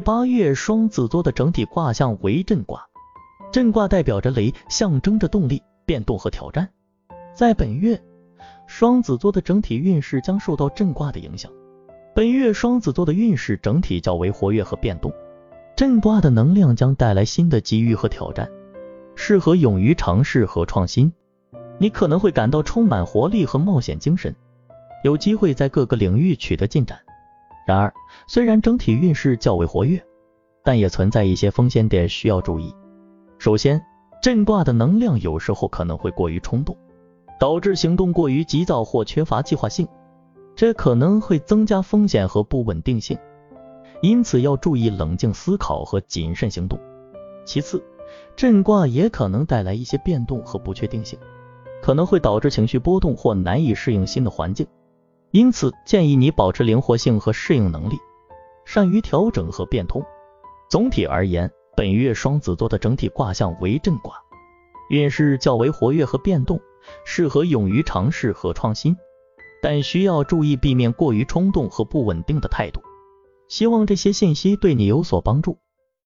八月双子座的整体卦象为震卦，震卦代表着雷，象征着动力、变动和挑战。在本月，双子座的整体运势将受到震卦的影响。本月双子座的运势整体较为活跃和变动，震卦的能量将带来新的机遇和挑战，适合勇于尝试和创新。你可能会感到充满活力和冒险精神，有机会在各个领域取得进展。然而，虽然整体运势较为活跃，但也存在一些风险点需要注意。首先，震卦的能量有时候可能会过于冲动，导致行动过于急躁或缺乏计划性。这可能会增加风险和不稳定性，因此要注意冷静思考和谨慎行动。其次，震卦也可能带来一些变动和不确定性，可能会导致情绪波动或难以适应新的环境。因此，建议你保持灵活性和适应能力，善于调整和变通。总体而言，本月双子座的整体卦象为震卦，运势较为活跃和变动，适合勇于尝试和创新。但需要注意避免过于冲动和不稳定的态度。希望这些信息对你有所帮助。